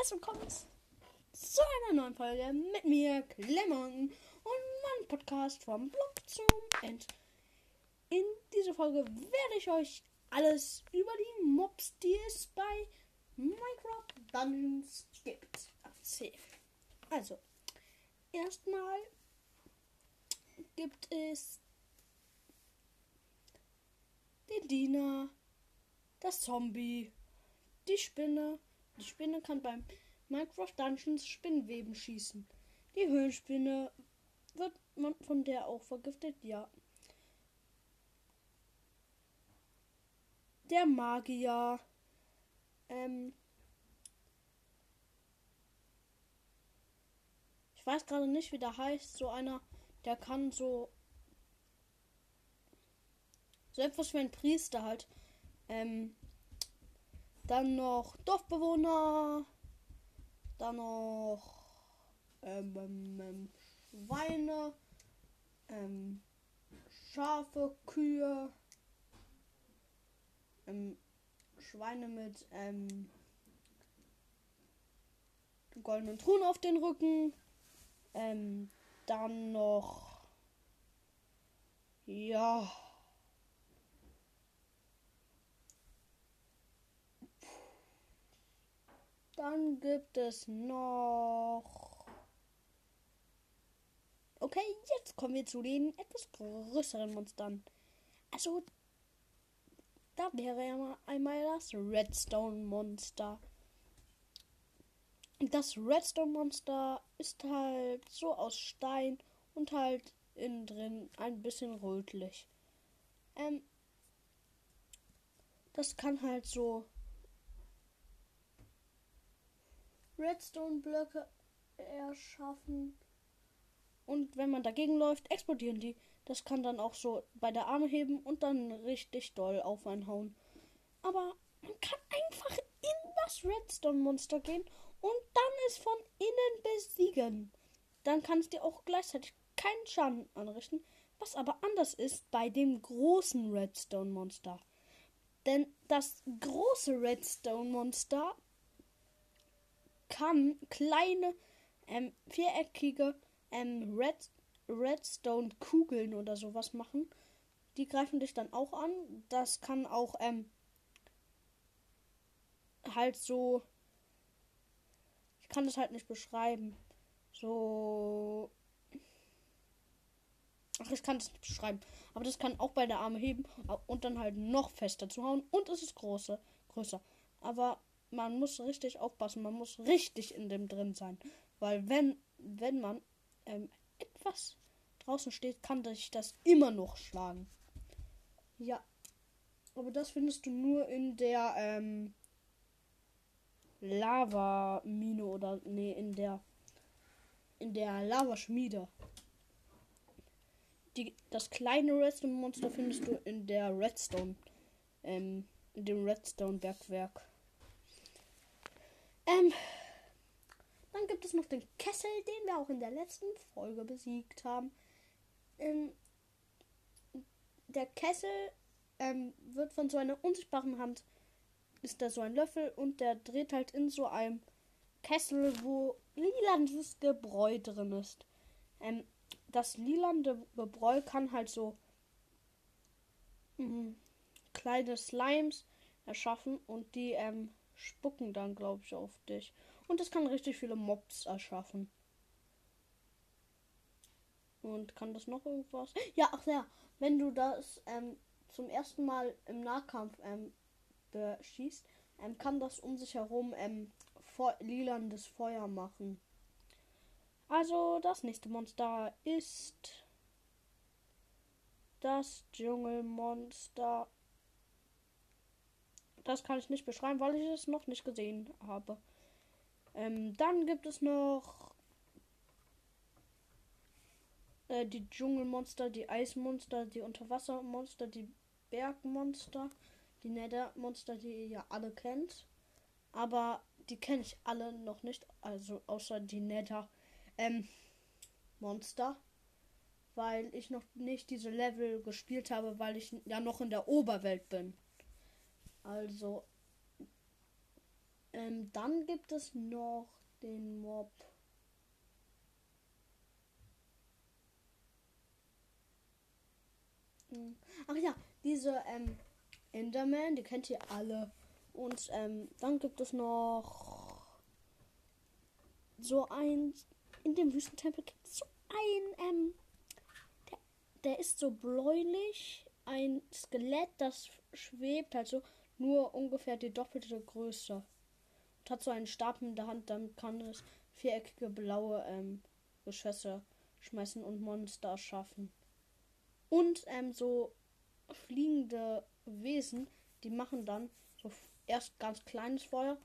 herzlich willkommen zu einer neuen Folge mit mir, Clemon, und meinem Podcast vom Blog zum End. In dieser Folge werde ich euch alles über die Mobs, die es bei Minecraft Dungeons gibt, erzählen. Also, erstmal gibt es den Diener, das Zombie, die Spinne. Die Spinne kann beim Minecraft Dungeons Spinnweben schießen. Die Höhlenspinne wird man von der auch vergiftet, ja. Der Magier. Ähm. Ich weiß gerade nicht, wie der heißt. So einer, der kann so. So etwas wie ein Priester halt. Ähm. Dann noch Dorfbewohner. Dann noch ähm, ähm, ähm, Schweine. Ähm, Schafe, Kühe. Ähm, Schweine mit ähm, goldenen Truhen auf den Rücken. Dann noch. Ja. Dann gibt es noch. Okay, jetzt kommen wir zu den etwas größeren Monstern. Also, da wäre ja einmal das Redstone-Monster. Das Redstone-Monster ist halt so aus Stein und halt innen drin ein bisschen rötlich. Ähm, das kann halt so Redstone-Blöcke erschaffen. Und wenn man dagegen läuft, explodieren die. Das kann dann auch so bei der Arme heben und dann richtig doll auf einen hauen. Aber man kann einfach in das Redstone-Monster gehen und dann es von innen besiegen. Dann kann es dir auch gleichzeitig keinen Schaden anrichten, was aber anders ist bei dem großen Redstone-Monster. Denn das große Redstone-Monster kann kleine ähm, viereckige ähm, Red, Redstone-Kugeln oder sowas machen. Die greifen dich dann auch an. Das kann auch ähm, halt so. Ich kann das halt nicht beschreiben. So. Ach, ich kann das nicht beschreiben. Aber das kann auch bei der Arme heben und dann halt noch fester zu hauen. Und es ist große, größer. Aber man muss richtig aufpassen, man muss richtig in dem drin sein. Weil wenn, wenn man ähm, etwas draußen steht, kann sich das immer noch schlagen. Ja. Aber das findest du nur in der ähm, Lava-Mine oder nee, in der in der Lavaschmiede. Die, das kleine Redstone-Monster findest du in der Redstone, ähm, in dem Redstone-Bergwerk. Ähm, dann gibt es noch den Kessel, den wir auch in der letzten Folge besiegt haben. Ähm, der Kessel ähm, wird von so einer unsichtbaren Hand, ist da so ein Löffel und der dreht halt in so einem Kessel, wo lilandes Gebräu drin ist. Ähm, das lilande Gebräu kann halt so mh, kleine Slimes erschaffen und die ähm, spucken dann, glaube ich, auf dich. Und es kann richtig viele Mobs erschaffen. Und kann das noch irgendwas? Ja, ach ja, wenn du das ähm, zum ersten Mal im Nahkampf ähm, beschießt, ähm, kann das um sich herum ähm, lilandes Feuer machen. Also das nächste Monster ist das Dschungelmonster. Das kann ich nicht beschreiben, weil ich es noch nicht gesehen habe. Ähm, dann gibt es noch äh, die Dschungelmonster, die Eismonster, die Unterwassermonster, die Bergmonster, die Nethermonster, die ihr ja alle kennt. Aber die kenne ich alle noch nicht, also außer die Nether ähm, Monster, weil ich noch nicht diese Level gespielt habe, weil ich ja noch in der Oberwelt bin. Also, Ähm, dann gibt es noch den Mob. Hm. Ach ja, diese ähm, Enderman, die kennt ihr alle. Und ähm, dann gibt es noch so ein. In dem Wüstentempel gibt es so ein. Ähm, der, der ist so bläulich. Ein Skelett, das schwebt halt so nur ungefähr die doppelte Größe. Und hat so einen Stab in der Hand, dann kann es viereckige blaue ähm, Geschosse schmeißen und Monster schaffen. Und ähm, so fliegende Wesen, die machen dann so erst ganz kleines Feuer,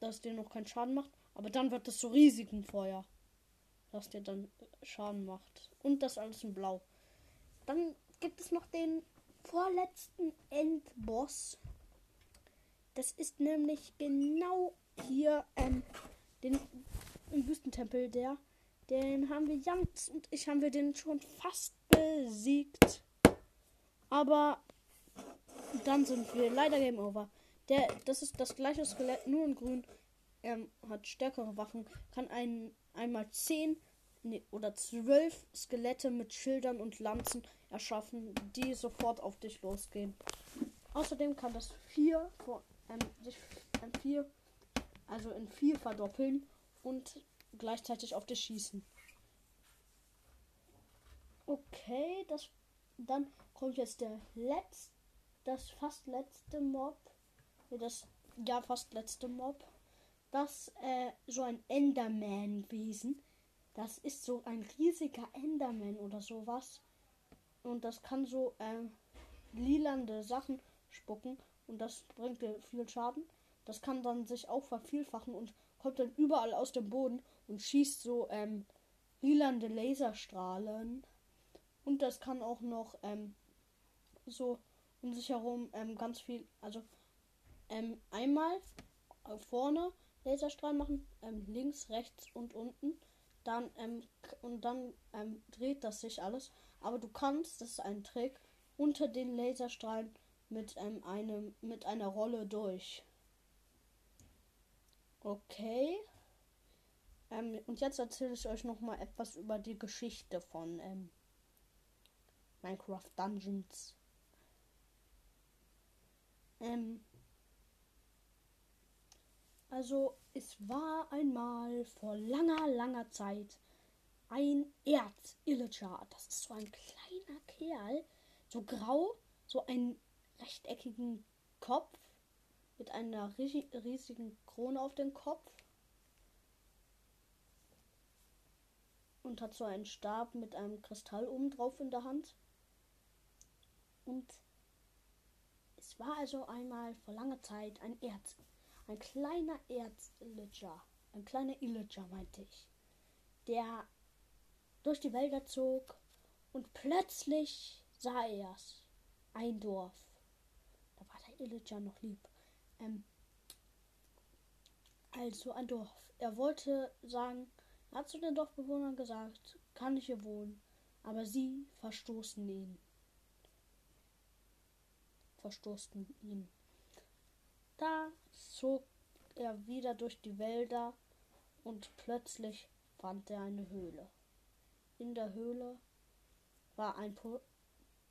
dass dir noch keinen Schaden macht, aber dann wird es so riesigen Feuer, das dir dann Schaden macht. Und das alles in Blau. Dann gibt es noch den vorletzten Endboss. Das ist nämlich genau hier ähm, den, im Wüstentempel, der. Den haben wir Jans und ich haben wir den schon fast besiegt. Aber dann sind wir leider Game Over. Der, das ist das gleiche Skelett, nur in grün. Er hat stärkere Waffen, kann ein, einmal 10 nee, oder 12 Skelette mit Schildern und Lanzen erschaffen, die sofort auf dich losgehen. Außerdem kann das 4 ähm, sich ähm, vier, also in 4 verdoppeln und gleichzeitig auf dich schießen. Okay, das dann kommt jetzt der letzte, das fast letzte Mob. Das ja fast letzte Mob. Das äh, so ein Enderman-Wesen. Das ist so ein riesiger Enderman oder sowas. Und das kann so äh, lilande Sachen spucken. Und das bringt dir viel Schaden. Das kann dann sich auch vervielfachen und kommt dann überall aus dem Boden und schießt so ähm, lilande Laserstrahlen. Und das kann auch noch ähm, so um sich herum ähm, ganz viel, also ähm, einmal vorne Laserstrahl machen, ähm, links, rechts und unten. Dann ähm, und dann ähm, dreht das sich alles. Aber du kannst, das ist ein Trick, unter den Laserstrahlen mit ähm, einem mit einer Rolle durch. Okay. Ähm, und jetzt erzähle ich euch noch mal etwas über die Geschichte von ähm, Minecraft Dungeons. Ähm, also es war einmal vor langer, langer Zeit ein Erzillager. Das ist so ein kleiner Kerl, so grau, so einen rechteckigen Kopf mit einer riesigen Krone auf dem Kopf und hat so einen Stab mit einem Kristall oben drauf in der Hand. Und es war also einmal vor langer Zeit ein Erz, ein kleiner Erzillager, ein kleiner Illager meinte ich, der durch die Wälder zog und plötzlich sah er es, ein Dorf. Illager noch lieb. Ähm, also ein Dorf. Er wollte sagen, hat zu den Dorfbewohnern gesagt, kann ich hier wohnen, aber sie verstoßen ihn verstoßen ihn. Da zog er wieder durch die Wälder und plötzlich fand er eine Höhle. In der Höhle war ein po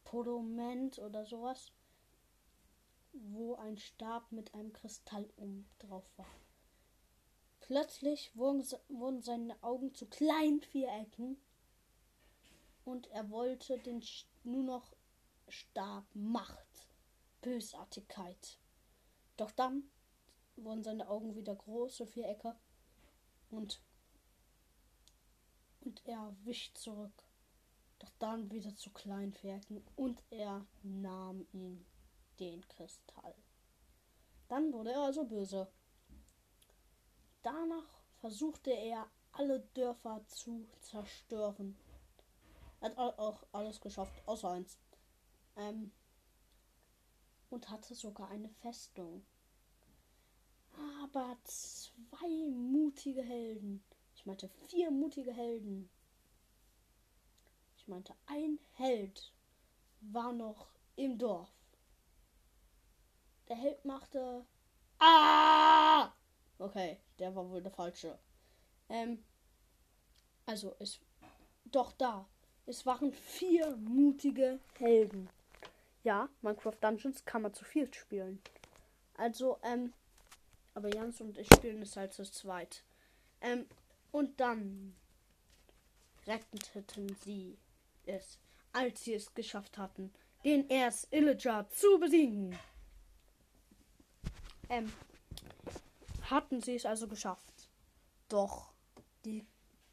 Podoment oder sowas, wo ein Stab mit einem Kristall um drauf war. Plötzlich wurden, wurden seine Augen zu kleinen Vierecken und er wollte den nur noch Stab Macht Bösartigkeit. Doch dann wurden seine Augen wieder große Vierecke und und er wich zurück. Doch dann wieder zu klein Vierecken und er nahm ihn den Kristall. Dann wurde er also böse. Danach versuchte er alle Dörfer zu zerstören. Er hat auch alles geschafft, außer eins. Ähm, und hatte sogar eine Festung. Aber zwei mutige Helden, ich meinte vier mutige Helden, ich meinte ein Held war noch im Dorf. Der Held machte Ah! Okay, der war wohl der falsche. Ähm, also es doch da. Es waren vier mutige Helden. Ja, Minecraft Dungeons kann man zu viert spielen. Also, ähm, aber Jans und ich spielen es halt zu zweit. Ähm, und dann retteten sie es, als sie es geschafft hatten, den erst Illager zu besiegen. Ähm, hatten sie es also geschafft. Doch die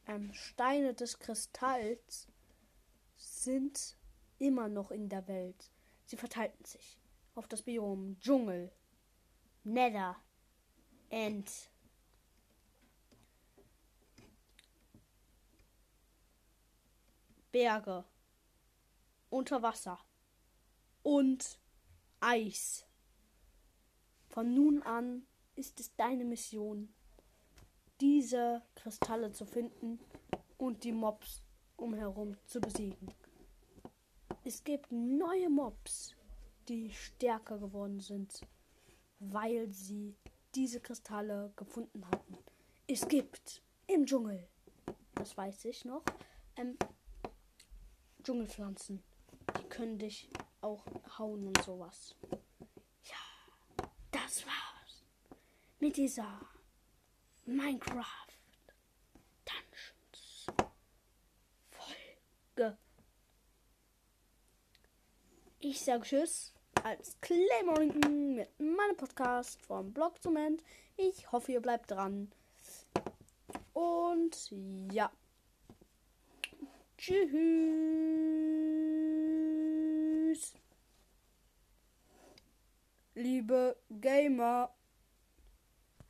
ähm, Steine des Kristalls sind immer noch in der Welt. Sie verteilten sich auf das Biom Dschungel, Nether and Berge, unter Wasser und Eis. Von nun an ist es deine Mission, diese Kristalle zu finden und die Mobs umherum zu besiegen. Es gibt neue Mobs, die stärker geworden sind, weil sie diese Kristalle gefunden hatten. Es gibt im Dschungel, das weiß ich noch, ähm, Dschungelpflanzen. Die können dich auch hauen und sowas. Das war's mit dieser Minecraft Dungeons Folge. Ich sage Tschüss als Claymorrington mit meinem Podcast vom Blog zum End. Ich hoffe, ihr bleibt dran. Und ja. Tschüss. Liebe Gamer.